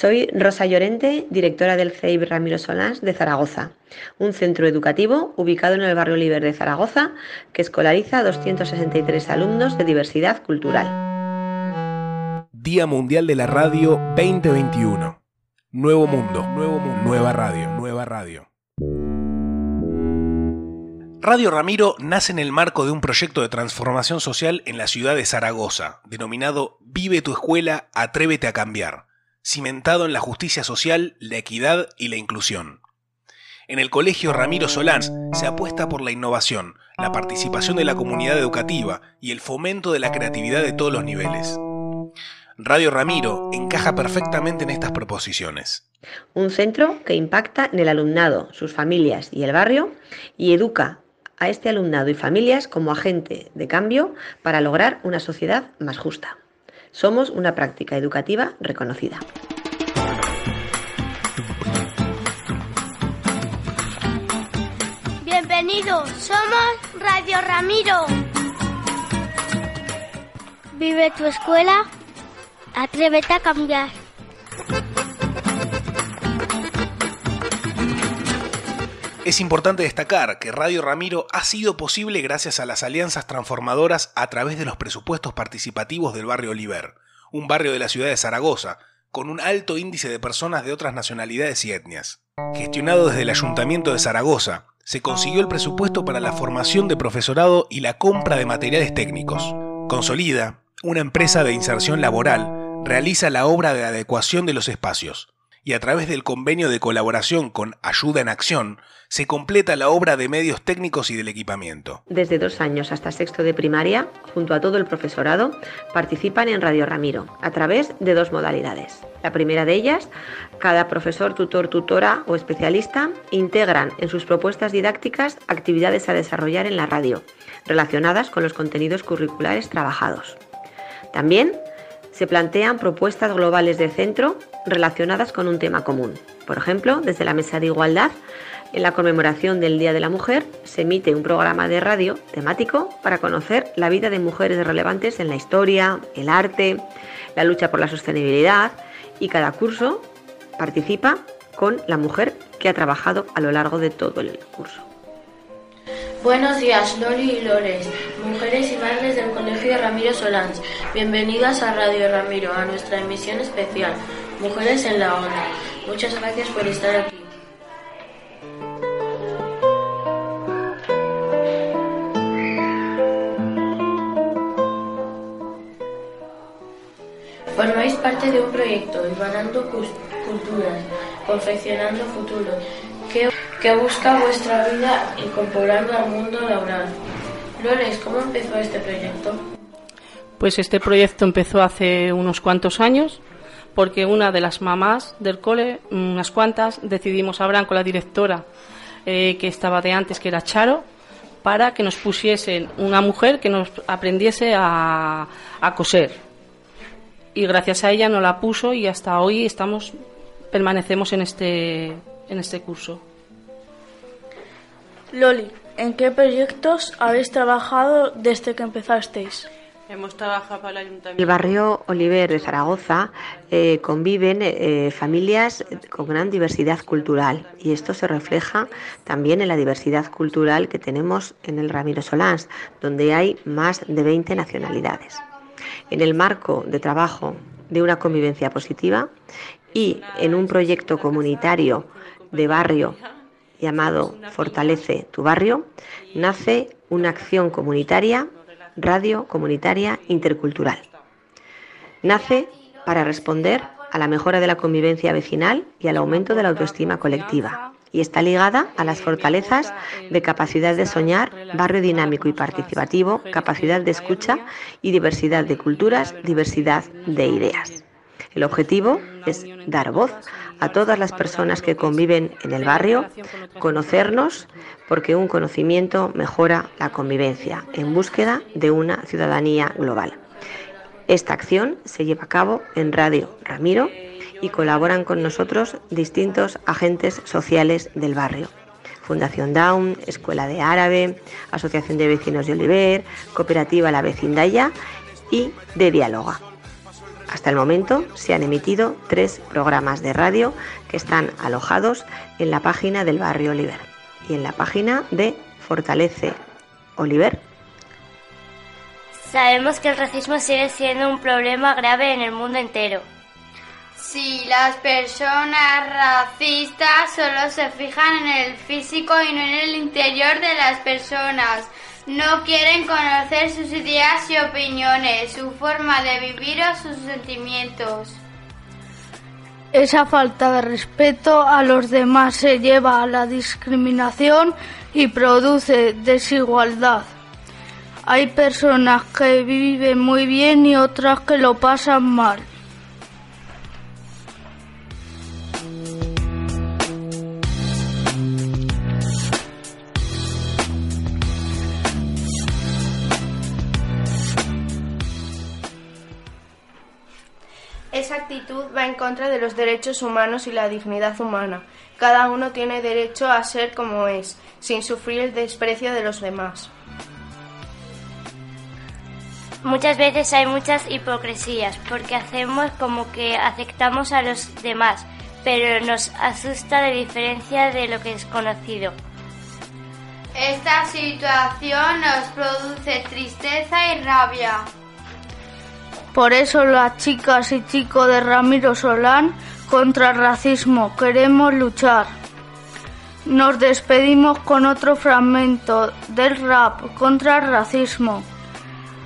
Soy Rosa Llorente, directora del CEIB Ramiro Solans de Zaragoza, un centro educativo ubicado en el barrio Liber de Zaragoza que escolariza a 263 alumnos de diversidad cultural. Día Mundial de la Radio 2021. Nuevo mundo, nuevo mundo, nueva radio, nueva radio. Radio Ramiro nace en el marco de un proyecto de transformación social en la ciudad de Zaragoza, denominado Vive tu escuela, atrévete a cambiar cimentado en la justicia social, la equidad y la inclusión. En el Colegio Ramiro Solans se apuesta por la innovación, la participación de la comunidad educativa y el fomento de la creatividad de todos los niveles. Radio Ramiro encaja perfectamente en estas proposiciones. Un centro que impacta en el alumnado, sus familias y el barrio y educa a este alumnado y familias como agente de cambio para lograr una sociedad más justa. Somos una práctica educativa reconocida. Bienvenidos, somos Radio Ramiro. Vive tu escuela, atrévete a cambiar. Es importante destacar que Radio Ramiro ha sido posible gracias a las alianzas transformadoras a través de los presupuestos participativos del barrio Oliver, un barrio de la ciudad de Zaragoza, con un alto índice de personas de otras nacionalidades y etnias. Gestionado desde el Ayuntamiento de Zaragoza, se consiguió el presupuesto para la formación de profesorado y la compra de materiales técnicos. Consolida, una empresa de inserción laboral, realiza la obra de adecuación de los espacios, y a través del convenio de colaboración con Ayuda en Acción, se completa la obra de medios técnicos y del equipamiento. Desde dos años hasta sexto de primaria, junto a todo el profesorado, participan en Radio Ramiro, a través de dos modalidades. La primera de ellas, cada profesor, tutor, tutora o especialista integran en sus propuestas didácticas actividades a desarrollar en la radio, relacionadas con los contenidos curriculares trabajados. También se plantean propuestas globales de centro relacionadas con un tema común. Por ejemplo, desde la Mesa de Igualdad, en la conmemoración del Día de la Mujer, se emite un programa de radio temático para conocer la vida de mujeres relevantes en la historia, el arte, la lucha por la sostenibilidad y cada curso participa con la mujer que ha trabajado a lo largo de todo el curso. Buenos días, Loli y Lores, mujeres y madres del Colegio Ramiro Solans. Bienvenidas a Radio Ramiro, a nuestra emisión especial, Mujeres en la Onda. Muchas gracias por estar aquí. Formáis parte de un proyecto, Imanando Culturas, Confeccionando Futuro, que, que busca vuestra vida incorporando al mundo laboral. Lores, ¿cómo empezó este proyecto? Pues este proyecto empezó hace unos cuantos años porque una de las mamás del cole, unas cuantas, decidimos hablar con la directora eh, que estaba de antes, que era Charo, para que nos pusiesen una mujer que nos aprendiese a, a coser. Y gracias a ella nos la puso y hasta hoy estamos permanecemos en este en este curso. Loli, ¿en qué proyectos habéis trabajado desde que empezasteis? Hemos el barrio Oliver de Zaragoza eh, conviven eh, familias con gran diversidad cultural y esto se refleja también en la diversidad cultural que tenemos en el Ramiro Solans, donde hay más de 20 nacionalidades. En el marco de trabajo de una convivencia positiva y en un proyecto comunitario de barrio llamado Fortalece tu barrio, nace una acción comunitaria radio comunitaria intercultural. Nace para responder a la mejora de la convivencia vecinal y al aumento de la autoestima colectiva y está ligada a las fortalezas de capacidad de soñar, barrio dinámico y participativo, capacidad de escucha y diversidad de culturas, diversidad de ideas. El objetivo es dar voz a todas las personas que conviven en el barrio, conocernos, porque un conocimiento mejora la convivencia en búsqueda de una ciudadanía global. Esta acción se lleva a cabo en Radio Ramiro y colaboran con nosotros distintos agentes sociales del barrio. Fundación Down, Escuela de Árabe, Asociación de Vecinos de Oliver, Cooperativa La Vecindaya y de Dialoga. Hasta el momento se han emitido tres programas de radio que están alojados en la página del barrio Oliver y en la página de Fortalece Oliver. Sabemos que el racismo sigue siendo un problema grave en el mundo entero. Si las personas racistas solo se fijan en el físico y no en el interior de las personas, no quieren conocer sus ideas y opiniones, su forma de vivir o sus sentimientos. Esa falta de respeto a los demás se lleva a la discriminación y produce desigualdad. Hay personas que viven muy bien y otras que lo pasan mal. Actitud va en contra de los derechos humanos y la dignidad humana. Cada uno tiene derecho a ser como es, sin sufrir el desprecio de los demás. Muchas veces hay muchas hipocresías porque hacemos como que aceptamos a los demás, pero nos asusta la diferencia de lo que es conocido. Esta situación nos produce tristeza y rabia. Por eso las chicas y chicos de Ramiro Solán contra el racismo queremos luchar. Nos despedimos con otro fragmento del rap contra el racismo.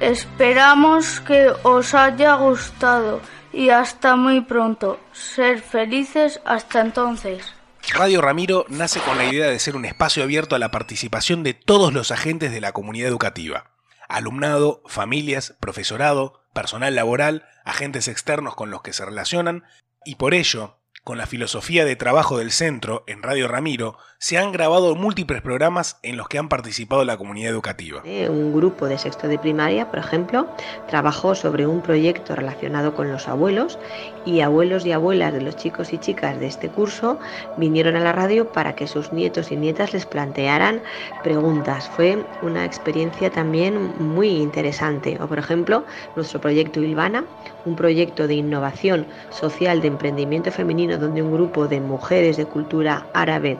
Esperamos que os haya gustado y hasta muy pronto. Ser felices hasta entonces. Radio Ramiro nace con la idea de ser un espacio abierto a la participación de todos los agentes de la comunidad educativa. Alumnado, familias, profesorado, personal laboral, agentes externos con los que se relacionan, y por ello con la filosofía de trabajo del centro en Radio Ramiro, se han grabado múltiples programas en los que han participado la comunidad educativa. Un grupo de sexto de primaria, por ejemplo, trabajó sobre un proyecto relacionado con los abuelos y abuelos y abuelas de los chicos y chicas de este curso vinieron a la radio para que sus nietos y nietas les plantearan preguntas. Fue una experiencia también muy interesante. O por ejemplo, nuestro proyecto Ilvana, un proyecto de innovación social de emprendimiento femenino donde un grupo de mujeres de cultura árabe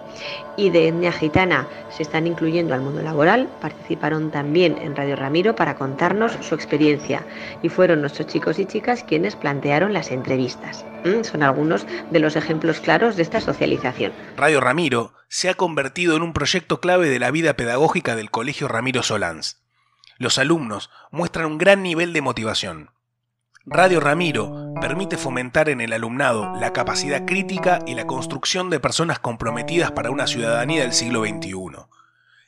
y de etnia gitana se están incluyendo al mundo laboral, participaron también en Radio Ramiro para contarnos su experiencia y fueron nuestros chicos y chicas quienes plantearon las entrevistas. Mm, son algunos de los ejemplos claros de esta socialización. Radio Ramiro se ha convertido en un proyecto clave de la vida pedagógica del Colegio Ramiro Solans. Los alumnos muestran un gran nivel de motivación. Radio Ramiro permite fomentar en el alumnado la capacidad crítica y la construcción de personas comprometidas para una ciudadanía del siglo XXI,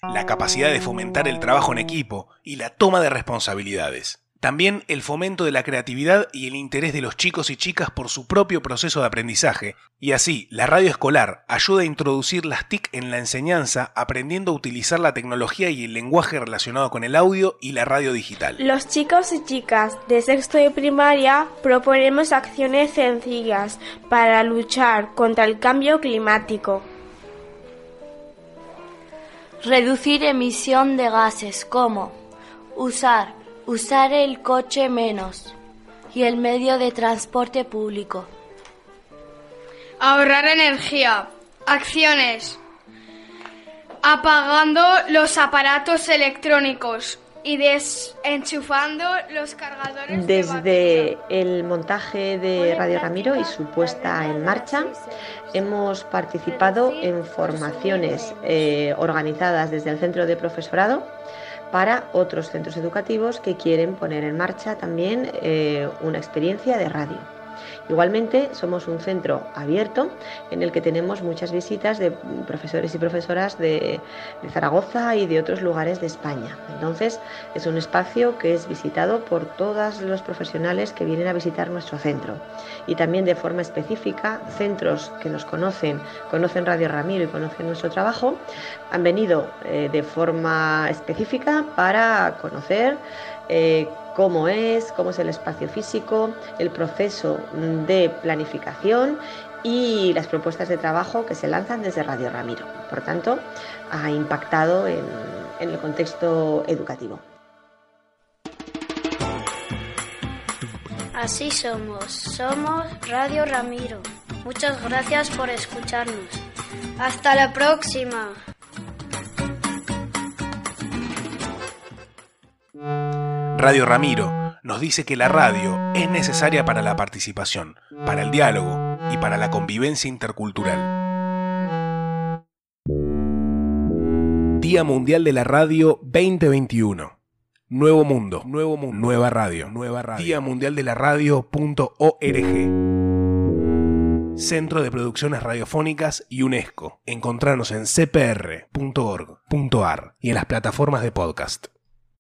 la capacidad de fomentar el trabajo en equipo y la toma de responsabilidades. También el fomento de la creatividad y el interés de los chicos y chicas por su propio proceso de aprendizaje, y así la radio escolar ayuda a introducir las TIC en la enseñanza aprendiendo a utilizar la tecnología y el lenguaje relacionado con el audio y la radio digital. Los chicos y chicas de sexto de primaria proponemos acciones sencillas para luchar contra el cambio climático. Reducir emisión de gases como usar Usar el coche menos y el medio de transporte público. Ahorrar energía. Acciones. Apagando los aparatos electrónicos y desenchufando los cargadores. Desde el montaje de Radio Ramiro y su puesta en marcha, hemos participado en formaciones eh, organizadas desde el Centro de Profesorado para otros centros educativos que quieren poner en marcha también eh, una experiencia de radio. Igualmente, somos un centro abierto en el que tenemos muchas visitas de profesores y profesoras de, Zaragoza y de otros lugares de España. Entonces, es un espacio que es visitado por todos los profesionales que vienen a visitar nuestro centro. Y también de forma específica, centros que nos conocen, conocen Radio Ramiro y conocen nuestro trabajo, han venido eh, de forma específica para conocer eh, cómo es, cómo es el espacio físico, el proceso de planificación y las propuestas de trabajo que se lanzan desde Radio Ramiro. Por tanto, ha impactado en, en el contexto educativo. Así somos, somos Radio Ramiro. Muchas gracias por escucharnos. Hasta la próxima. Radio Ramiro nos dice que la radio es necesaria para la participación, para el diálogo y para la convivencia intercultural. Día Mundial de la Radio 2021. Nuevo mundo, nuevo mundo, nueva radio, nueva radio. Día Mundial de la Radio.org. Centro de Producciones Radiofónicas y UNESCO. Encontrarnos en cpr.org.ar y en las plataformas de podcast.